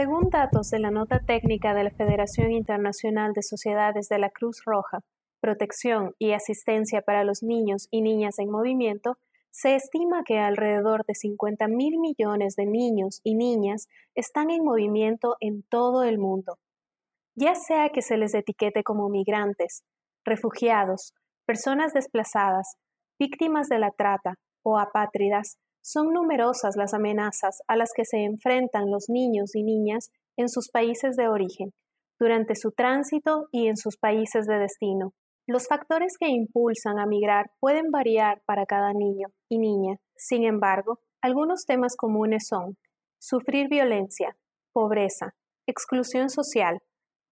Según datos de la nota técnica de la Federación Internacional de Sociedades de la Cruz Roja, Protección y Asistencia para los Niños y Niñas en Movimiento, se estima que alrededor de 50 mil millones de niños y niñas están en movimiento en todo el mundo. Ya sea que se les etiquete como migrantes, refugiados, personas desplazadas, víctimas de la trata o apátridas, son numerosas las amenazas a las que se enfrentan los niños y niñas en sus países de origen, durante su tránsito y en sus países de destino. Los factores que impulsan a migrar pueden variar para cada niño y niña. Sin embargo, algunos temas comunes son sufrir violencia, pobreza, exclusión social,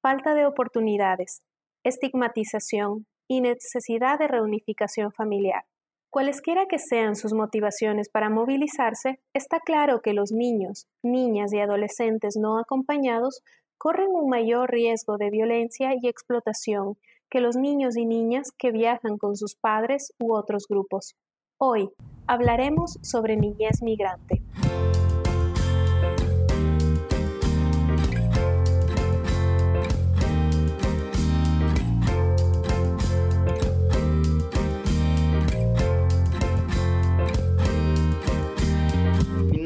falta de oportunidades, estigmatización y necesidad de reunificación familiar. Cualesquiera que sean sus motivaciones para movilizarse, está claro que los niños, niñas y adolescentes no acompañados corren un mayor riesgo de violencia y explotación que los niños y niñas que viajan con sus padres u otros grupos. Hoy hablaremos sobre niñez migrante.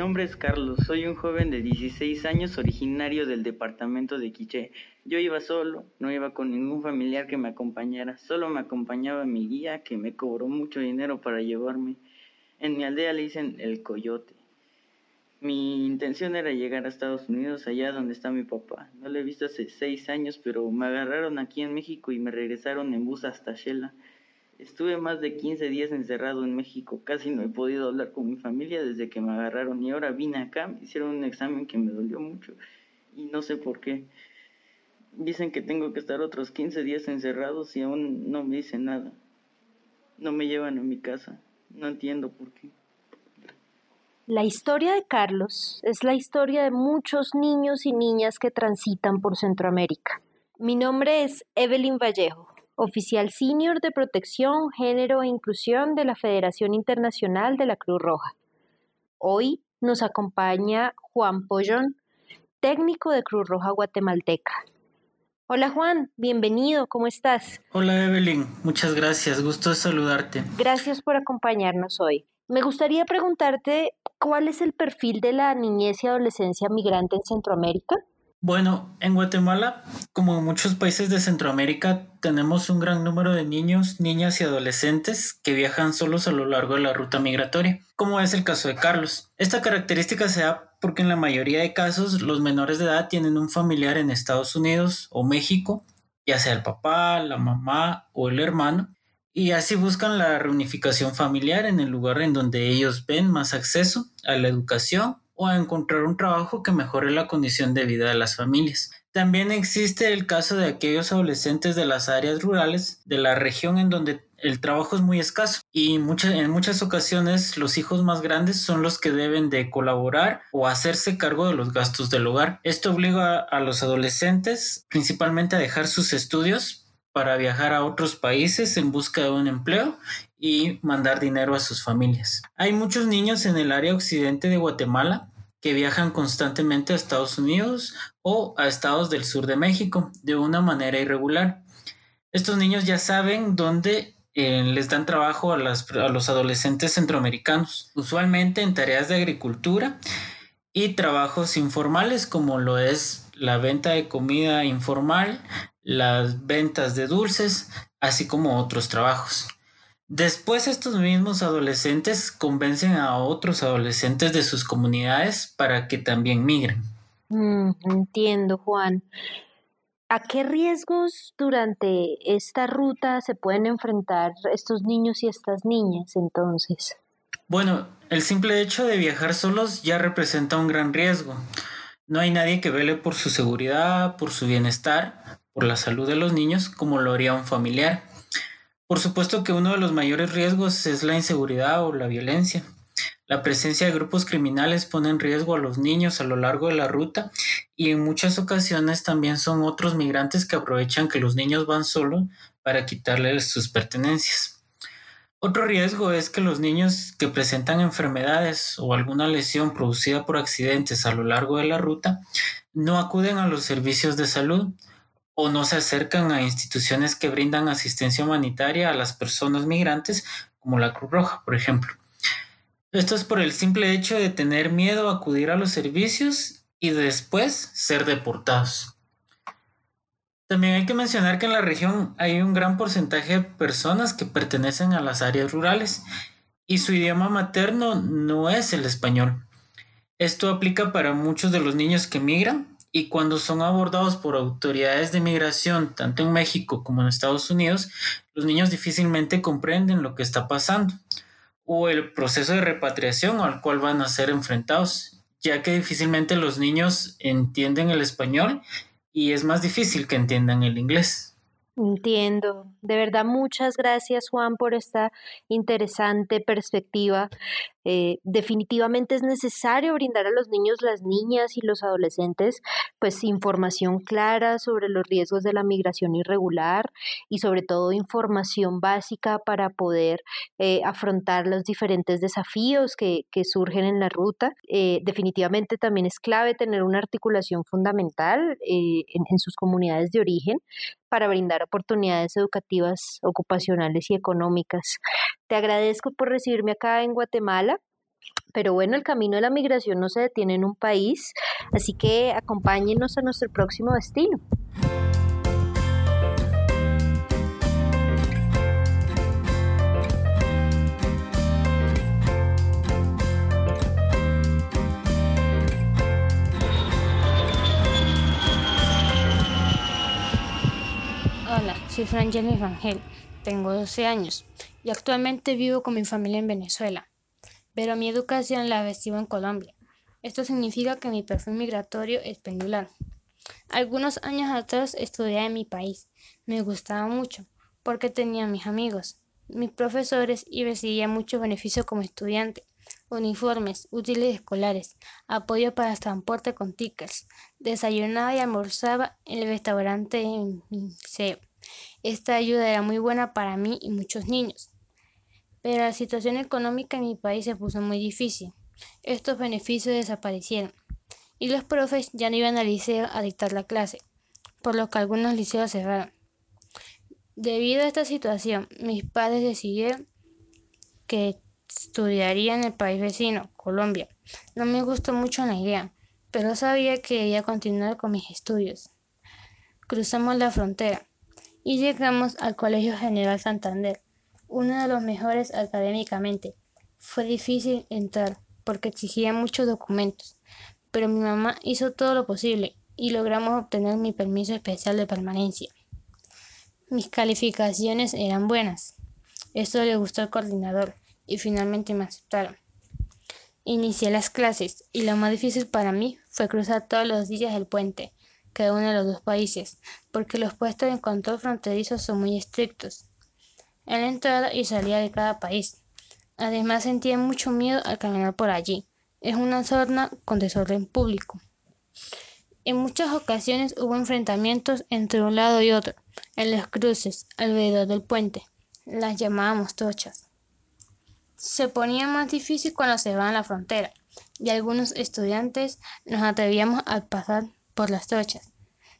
Nombre es Carlos, soy un joven de 16 años originario del departamento de Quiché. Yo iba solo, no iba con ningún familiar que me acompañara, solo me acompañaba mi guía que me cobró mucho dinero para llevarme. En mi aldea le dicen el coyote. Mi intención era llegar a Estados Unidos, allá donde está mi papá. No lo he visto hace seis años, pero me agarraron aquí en México y me regresaron en bus hasta Shela. Estuve más de 15 días encerrado en México, casi no he podido hablar con mi familia desde que me agarraron y ahora vine acá, me hicieron un examen que me dolió mucho y no sé por qué. Dicen que tengo que estar otros 15 días encerrados y aún no me dicen nada. No me llevan a mi casa, no entiendo por qué. La historia de Carlos es la historia de muchos niños y niñas que transitan por Centroamérica. Mi nombre es Evelyn Vallejo oficial senior de protección, género e inclusión de la Federación Internacional de la Cruz Roja. Hoy nos acompaña Juan Pollón, técnico de Cruz Roja Guatemalteca. Hola Juan, bienvenido, ¿cómo estás? Hola Evelyn, muchas gracias, gusto saludarte. Gracias por acompañarnos hoy. Me gustaría preguntarte cuál es el perfil de la niñez y adolescencia migrante en Centroamérica. Bueno, en Guatemala, como en muchos países de Centroamérica, tenemos un gran número de niños, niñas y adolescentes que viajan solos a lo largo de la ruta migratoria, como es el caso de Carlos. Esta característica se da porque en la mayoría de casos los menores de edad tienen un familiar en Estados Unidos o México, ya sea el papá, la mamá o el hermano, y así buscan la reunificación familiar en el lugar en donde ellos ven más acceso a la educación o a encontrar un trabajo que mejore la condición de vida de las familias. También existe el caso de aquellos adolescentes de las áreas rurales de la región en donde el trabajo es muy escaso y en muchas ocasiones los hijos más grandes son los que deben de colaborar o hacerse cargo de los gastos del hogar. Esto obliga a los adolescentes principalmente a dejar sus estudios para viajar a otros países en busca de un empleo y mandar dinero a sus familias. Hay muchos niños en el área occidente de Guatemala que viajan constantemente a Estados Unidos o a estados del sur de México de una manera irregular. Estos niños ya saben dónde eh, les dan trabajo a, a los adolescentes centroamericanos, usualmente en tareas de agricultura y trabajos informales como lo es la venta de comida informal, las ventas de dulces, así como otros trabajos. Después estos mismos adolescentes convencen a otros adolescentes de sus comunidades para que también migren. Mm, entiendo, Juan. ¿A qué riesgos durante esta ruta se pueden enfrentar estos niños y estas niñas entonces? Bueno, el simple hecho de viajar solos ya representa un gran riesgo. No hay nadie que vele por su seguridad, por su bienestar, por la salud de los niños, como lo haría un familiar. Por supuesto que uno de los mayores riesgos es la inseguridad o la violencia. La presencia de grupos criminales pone en riesgo a los niños a lo largo de la ruta y en muchas ocasiones también son otros migrantes que aprovechan que los niños van solos para quitarles sus pertenencias. Otro riesgo es que los niños que presentan enfermedades o alguna lesión producida por accidentes a lo largo de la ruta no acuden a los servicios de salud o no se acercan a instituciones que brindan asistencia humanitaria a las personas migrantes, como la Cruz Roja, por ejemplo. Esto es por el simple hecho de tener miedo a acudir a los servicios y después ser deportados. También hay que mencionar que en la región hay un gran porcentaje de personas que pertenecen a las áreas rurales y su idioma materno no es el español. Esto aplica para muchos de los niños que migran y cuando son abordados por autoridades de migración, tanto en México como en Estados Unidos, los niños difícilmente comprenden lo que está pasando o el proceso de repatriación al cual van a ser enfrentados, ya que difícilmente los niños entienden el español y es más difícil que entiendan el inglés. Entiendo. De verdad, muchas gracias Juan por esta interesante perspectiva. Eh, definitivamente es necesario brindar a los niños, las niñas y los adolescentes pues información clara sobre los riesgos de la migración irregular y sobre todo información básica para poder eh, afrontar los diferentes desafíos que, surgen en la ruta. Eh, definitivamente también es clave tener una articulación fundamental en sus comunidades de origen para brindar oportunidades educativas, ocupacionales y económicas. Te agradezco por recibirme acá en Guatemala. Pero bueno, el camino de la migración no se detiene en un país, así que acompáñenos a nuestro próximo destino. Soy Frangeli Rangel, tengo 12 años y actualmente vivo con mi familia en Venezuela, pero mi educación la recibo en Colombia. Esto significa que mi perfil migratorio es pendular. Algunos años atrás estudié en mi país. Me gustaba mucho porque tenía mis amigos, mis profesores y recibía muchos beneficios como estudiante uniformes, útiles escolares, apoyo para transporte con tickets, desayunaba y almorzaba en el restaurante en mi liceo. Esta ayuda era muy buena para mí y muchos niños. Pero la situación económica en mi país se puso muy difícil. Estos beneficios desaparecieron y los profes ya no iban al liceo a dictar la clase, por lo que algunos liceos cerraron. Debido a esta situación, mis padres decidieron que estudiaría en el país vecino, Colombia. No me gustó mucho la idea, pero sabía que debía continuar con mis estudios. Cruzamos la frontera y llegamos al Colegio General Santander, uno de los mejores académicamente. Fue difícil entrar porque exigía muchos documentos, pero mi mamá hizo todo lo posible y logramos obtener mi permiso especial de permanencia. Mis calificaciones eran buenas. Esto le gustó al coordinador y finalmente me aceptaron. Inicié las clases y lo más difícil para mí fue cruzar todos los días el puente que une los dos países, porque los puestos de control fronterizo son muy estrictos en la entrada y salida de cada país. Además sentía mucho miedo al caminar por allí. Es una zona con desorden público. En muchas ocasiones hubo enfrentamientos entre un lado y otro, en los cruces, alrededor del puente. Las llamábamos tochas. Se ponía más difícil cuando se va a la frontera, y algunos estudiantes nos atrevíamos a pasar por las trochas.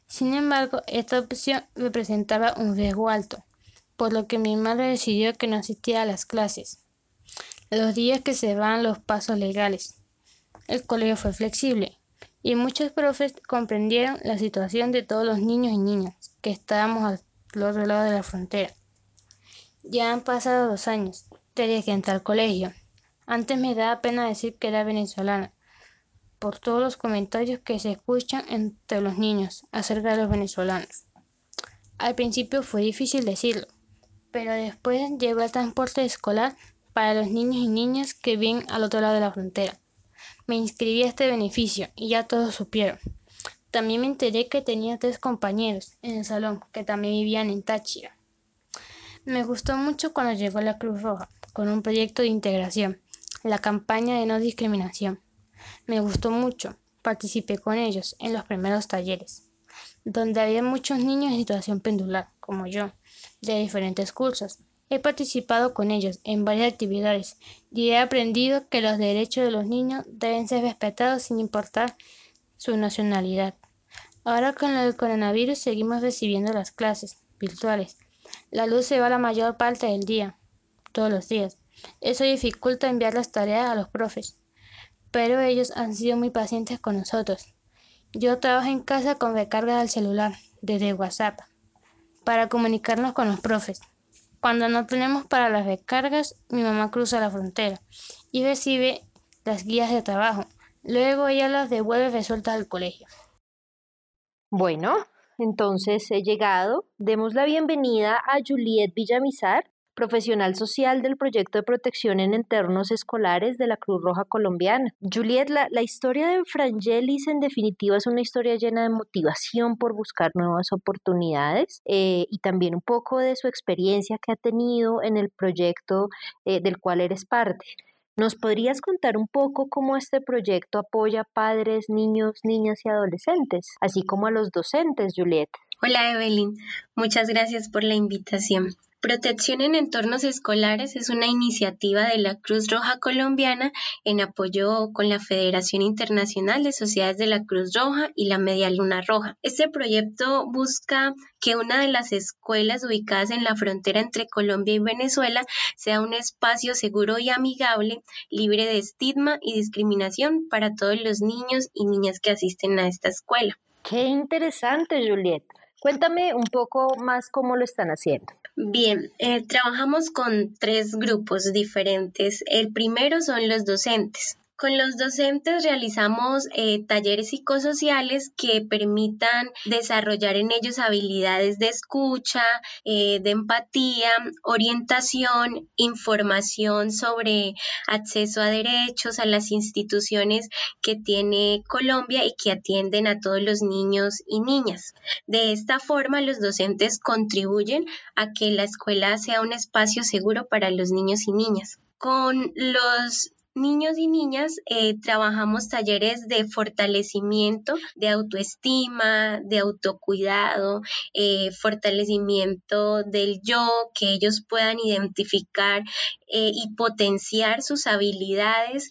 Sin embargo, esta opción representaba un riesgo alto, por lo que mi madre decidió que no asistiera a las clases. Los días que se van los pasos legales. El colegio fue flexible y muchos profes comprendieron la situación de todos los niños y niñas que estábamos al otro lado de la frontera. Ya han pasado dos años desde que entré al colegio. Antes me daba pena decir que era venezolana, por todos los comentarios que se escuchan entre los niños acerca de los venezolanos. Al principio fue difícil decirlo, pero después llegó el transporte escolar para los niños y niñas que viven al otro lado de la frontera. Me inscribí a este beneficio y ya todos supieron. También me enteré que tenía tres compañeros en el salón que también vivían en Táchira. Me gustó mucho cuando llegó la Cruz Roja con un proyecto de integración, la campaña de no discriminación. Me gustó mucho. Participé con ellos en los primeros talleres, donde había muchos niños en situación pendular, como yo, de diferentes cursos. He participado con ellos en varias actividades y he aprendido que los derechos de los niños deben ser respetados sin importar su nacionalidad. Ahora con el coronavirus seguimos recibiendo las clases virtuales. La luz se va la mayor parte del día, todos los días. Eso dificulta enviar las tareas a los profes, pero ellos han sido muy pacientes con nosotros. Yo trabajo en casa con recarga del celular, desde WhatsApp, para comunicarnos con los profes. Cuando no tenemos para las recargas, mi mamá cruza la frontera y recibe las guías de trabajo. Luego ella las devuelve resueltas al colegio. Bueno, entonces he llegado. Demos la bienvenida a Juliet Villamizar, profesional social del proyecto de protección en entornos escolares de la Cruz Roja Colombiana. Juliet, la, historia de Frangelis en definitiva es una historia llena de motivación por buscar nuevas oportunidades eh, y también un poco de su experiencia que ha tenido en el proyecto eh, del cual eres parte. ¿Nos podrías contar un poco cómo este proyecto apoya a padres, niños, niñas y adolescentes, así como a los docentes, Juliet? Hola Evelyn, muchas gracias por la invitación. Protección en entornos escolares es una iniciativa de la Cruz Roja Colombiana en apoyo con la Federación Internacional de Sociedades de la Cruz Roja y la Media Luna Roja. Este proyecto busca que una de las escuelas ubicadas en la frontera entre Colombia y Venezuela sea un espacio seguro y amigable, libre de estigma y discriminación para todos los niños y niñas que asisten a esta escuela. Qué interesante, Juliet. Cuéntame un poco más cómo lo están haciendo. Bien, eh, trabajamos con tres grupos diferentes. El primero son los docentes. Con los docentes realizamos eh, talleres psicosociales que permitan desarrollar en ellos habilidades de escucha, eh, de empatía, orientación, información sobre acceso a derechos, a las instituciones que tiene Colombia y que atienden a todos los niños y niñas. De esta forma, los docentes contribuyen a que la escuela sea un espacio seguro para los niños y niñas. Con los niños y niñas eh, trabajamos talleres de fortalecimiento, de autoestima, de autocuidado, eh, fortalecimiento del yo, que ellos puedan identificar eh, y potenciar sus habilidades,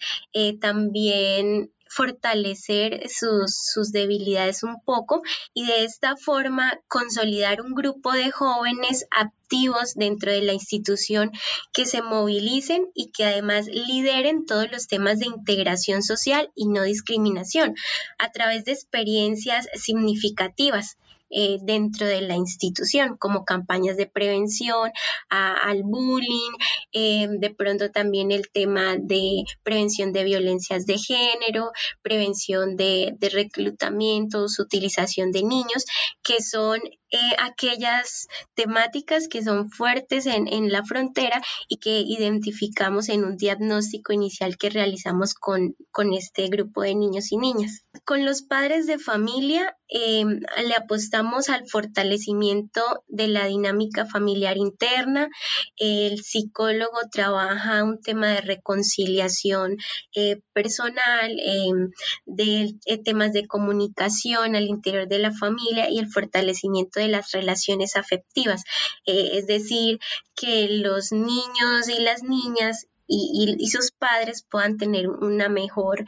también fortalecer sus, debilidades un poco y de esta forma consolidar un grupo de jóvenes activos dentro de la institución que se movilicen y que además lideren todos los temas de integración social y no discriminación a través de experiencias significativas. Eh, dentro de la institución, como campañas de prevención al bullying, eh, de pronto también el tema de prevención de violencias de género, prevención de, de reclutamientos, utilización de niños, que son eh, aquellas temáticas que son fuertes en, en, la frontera y que identificamos en un diagnóstico inicial que realizamos con, con este grupo de niños y niñas. Con los padres de familia em, le apostamos al fortalecimiento de la dinámica familiar interna. El psicólogo trabaja un tema de reconciliación eh, personal, em, de eh, temas de comunicación al interior de la familia y el fortalecimiento de las relaciones afectivas, eh, es decir, que los niños y las niñas y, sus padres puedan tener una mejor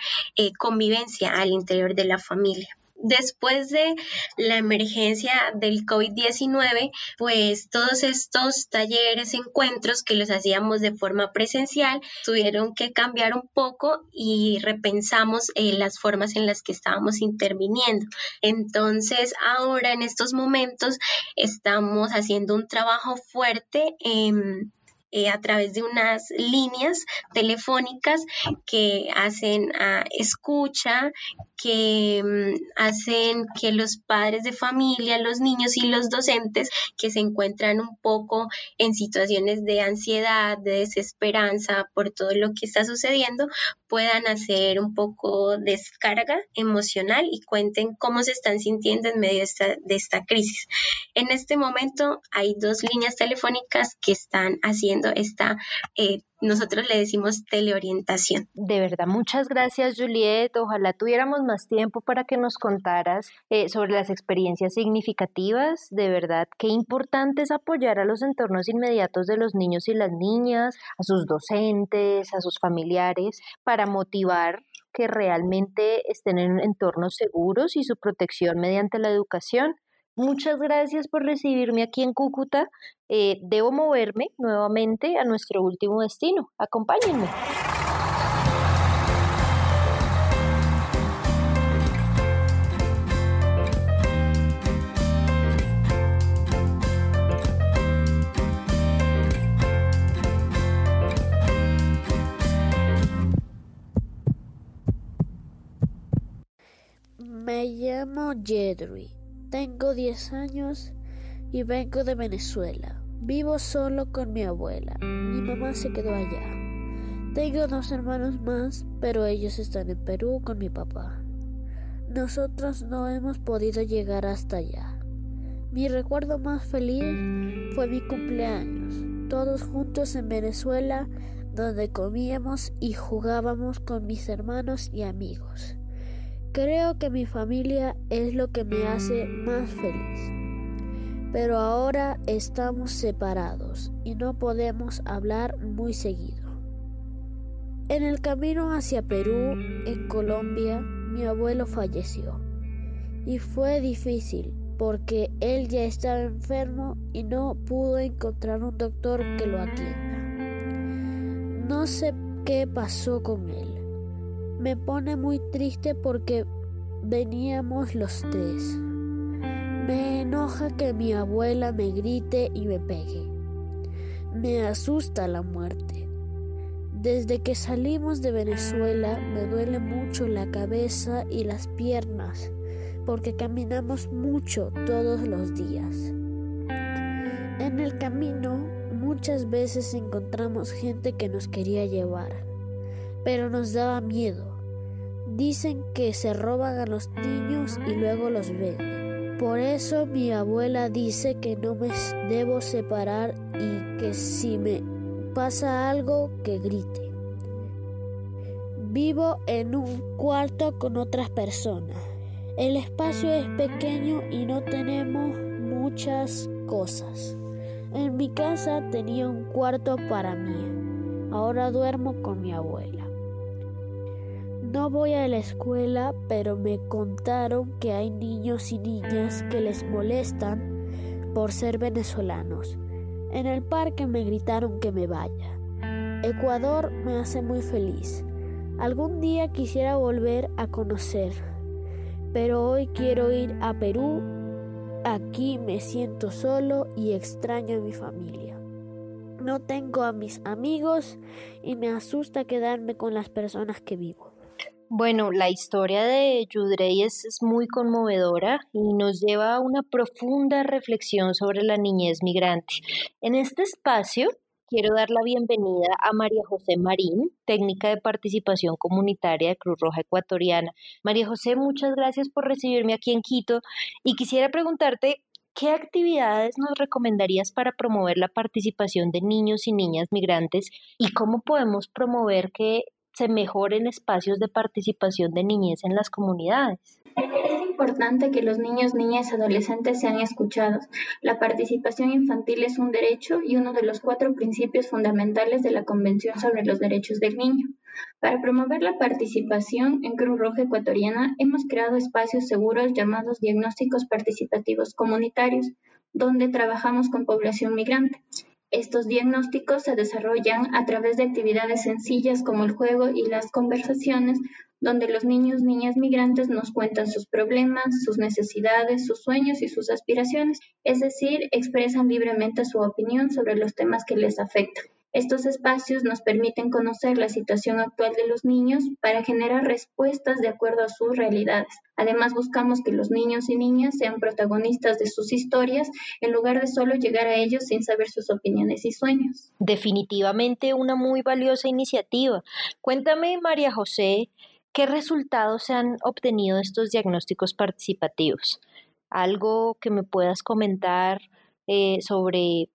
convivencia al interior de la familia. Después de la emergencia del COVID-19, pues todos estos talleres, encuentros que los hacíamos de forma presencial, tuvieron que cambiar un poco y repensamos eh, las formas en las que estábamos interviniendo. Entonces, ahora en estos momentos estamos haciendo un trabajo fuerte en eh, a través de unas líneas telefónicas que hacen ah, escucha, que mm, hacen que los padres de familia, los niños y los docentes que se encuentran un poco en situaciones de ansiedad, de desesperanza por todo lo que está sucediendo, puedan hacer un poco descarga emocional y cuenten cómo se están sintiendo en medio de esta, de esta crisis. En este momento hay dos líneas telefónicas que están haciendo esta eh, nosotros le decimos teleorientación. De verdad, muchas gracias Juliet. Ojalá tuviéramos más tiempo para que nos contaras eh, sobre las experiencias significativas. De verdad, qué importante es apoyar a los entornos inmediatos de los niños y las niñas, a sus docentes, a sus familiares, para motivar que realmente estén en entornos seguros y su protección mediante la educación. Muchas gracias por recibirme aquí en Cúcuta. Eh, debo moverme nuevamente a nuestro último destino. Acompáñenme. Me llamo Jedri, tengo 10 años y vengo de Venezuela. Vivo solo con mi abuela. Mi mamá se quedó allá. Tengo dos hermanos más, pero ellos están en Perú con mi papá. Nosotros no hemos podido llegar hasta allá. Mi recuerdo más feliz fue mi cumpleaños, todos juntos en Venezuela, donde comíamos y jugábamos con mis hermanos y amigos. Creo que mi familia es lo que me hace más feliz. Pero ahora estamos separados y no podemos hablar muy seguido. En el camino hacia Perú, en Colombia, mi abuelo falleció. Y fue difícil porque él ya estaba enfermo y no pudo encontrar un doctor que lo atienda. No sé qué pasó con él me pone muy triste porque veníamos los tres. Me enoja que mi abuela me grite y me pegue. Me asusta la muerte. Desde que salimos de Venezuela me duele mucho la cabeza y las piernas porque caminamos mucho todos los días. En el camino muchas veces encontramos gente que nos quería llevar, pero nos daba miedo Dicen que se roban a los niños y luego los venden. Por eso mi abuela dice que no me debo separar y que si me pasa algo que grite. Vivo en un cuarto con otras personas. El espacio es pequeño y no tenemos muchas cosas. En mi casa tenía un cuarto para mí. Ahora duermo con mi abuela. No voy a la escuela, pero me contaron que hay niños y niñas que les molestan por ser venezolanos. En el parque me gritaron que me vaya. Ecuador me hace muy feliz. Algún día quisiera volver a conocer, pero hoy quiero ir a Perú. Aquí me siento solo y extraño a mi familia. No tengo a mis amigos y me asusta quedarme con las personas que vivo. Bueno, la historia de Yudrey es, es, muy conmovedora y nos lleva a una profunda reflexión sobre la niñez migrante. En este espacio quiero dar la bienvenida a María José Marín, técnica de participación comunitaria de Cruz Roja Ecuatoriana. María José, muchas gracias por recibirme aquí en Quito y quisiera preguntarte ¿Qué actividades nos recomendarías para promover la participación de niños y niñas migrantes y cómo podemos promover que se mejoren espacios de participación de niñez en las comunidades. Es importante que los niños, niñas y adolescentes sean escuchados. La participación infantil es un derecho y uno de los cuatro principios fundamentales de la Convención sobre los Derechos del Niño. Para promover la participación en Cruz Roja Ecuatoriana hemos creado espacios seguros llamados diagnósticos participativos comunitarios, donde trabajamos con población migrante. Estos diagnósticos se desarrollan a través de actividades sencillas como el juego y las conversaciones, donde los niños, niñas migrantes nos cuentan sus problemas, sus necesidades, sus sueños y sus aspiraciones, es decir, expresan libremente su opinión sobre los temas que les afectan. Estos espacios nos permiten conocer la situación actual de los niños para generar respuestas de acuerdo a sus realidades. Además, buscamos que los niños y niñas sean protagonistas de sus historias en lugar de solo llegar a ellos sin saber sus opiniones y sueños. Definitivamente una muy valiosa iniciativa. Cuéntame, María José, ¿qué resultados se han obtenido estos diagnósticos participativos? ¿Algo que me puedas comentar eh, sobre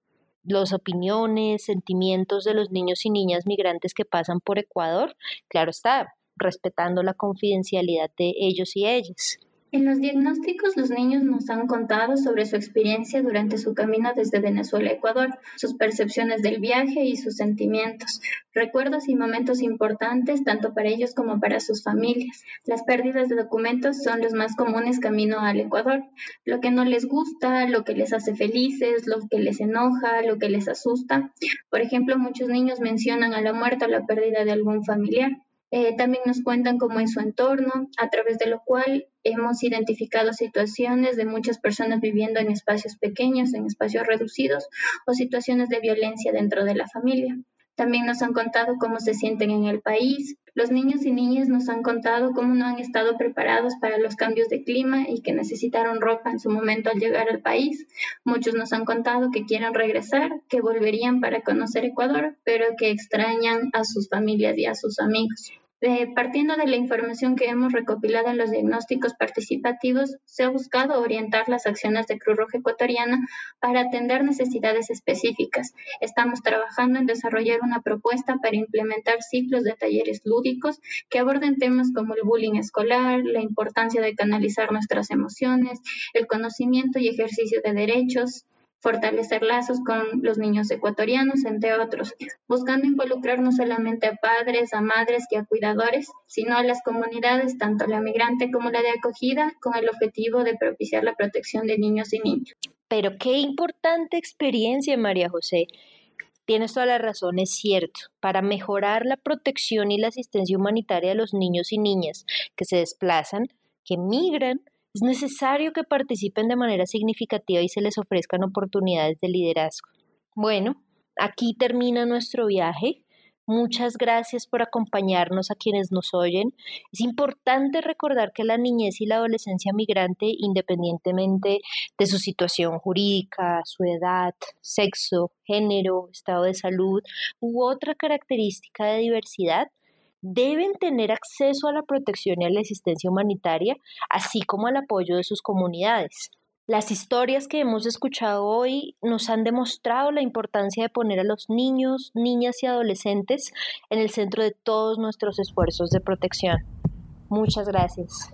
las opiniones, sentimientos de los niños y niñas migrantes que pasan por Ecuador, claro está, respetando la confidencialidad de ellos y ellas. En los diagnósticos, los niños nos han contado sobre su experiencia durante su camino desde Venezuela a Ecuador, sus percepciones del viaje y sus sentimientos, recuerdos y momentos importantes tanto para ellos como para sus familias. Las pérdidas de documentos son los más comunes camino al Ecuador. Lo que no les gusta, lo que les hace felices, lo que les enoja, lo que les asusta. Por ejemplo, muchos niños mencionan a la muerte o la pérdida de algún familiar. Eh, también nos cuentan cómo es su entorno, a través de lo cual hemos identificado situaciones de muchas personas viviendo en espacios pequeños, en espacios reducidos o situaciones de violencia dentro de la familia. También nos han contado cómo se sienten en el país. Los niños y niñas nos han contado cómo no han estado preparados para los cambios de clima y que necesitaron ropa en su momento al llegar al país. Muchos nos han contado que quieren regresar, que volverían para conocer Ecuador, pero que extrañan a sus familias y a sus amigos. Eh, partiendo de la información que hemos recopilado en los diagnósticos participativos, se ha buscado orientar las acciones de Cruz Roja Ecuatoriana para atender necesidades específicas. Estamos trabajando en desarrollar una propuesta para implementar ciclos de talleres lúdicos que aborden temas como el bullying escolar, la importancia de canalizar nuestras emociones, el conocimiento y ejercicio de derechos, fortalecer lazos con los niños ecuatorianos, entre otros, buscando involucrar no solamente a padres, a madres y a cuidadores, sino a las comunidades, tanto la migrante como la de acogida, con el objetivo de propiciar la protección de niños y niñas. Pero qué importante experiencia, María José. Tienes toda la razón, es cierto. Para mejorar la protección y la asistencia humanitaria de los niños y niñas que se desplazan, que migran, es necesario que participen de manera significativa y se les ofrezcan oportunidades de liderazgo. Bueno, aquí termina nuestro viaje. Muchas gracias por acompañarnos a quienes nos oyen. Es importante recordar que la niñez y la adolescencia migrante, independientemente de su situación jurídica, su edad, sexo, género, estado de salud u otra característica de diversidad, deben tener acceso a la protección y a la asistencia humanitaria, así como al apoyo de sus comunidades. Las historias que hemos escuchado hoy nos han demostrado la importancia de poner a los niños, niñas y adolescentes en el centro de todos nuestros esfuerzos de protección. Muchas gracias.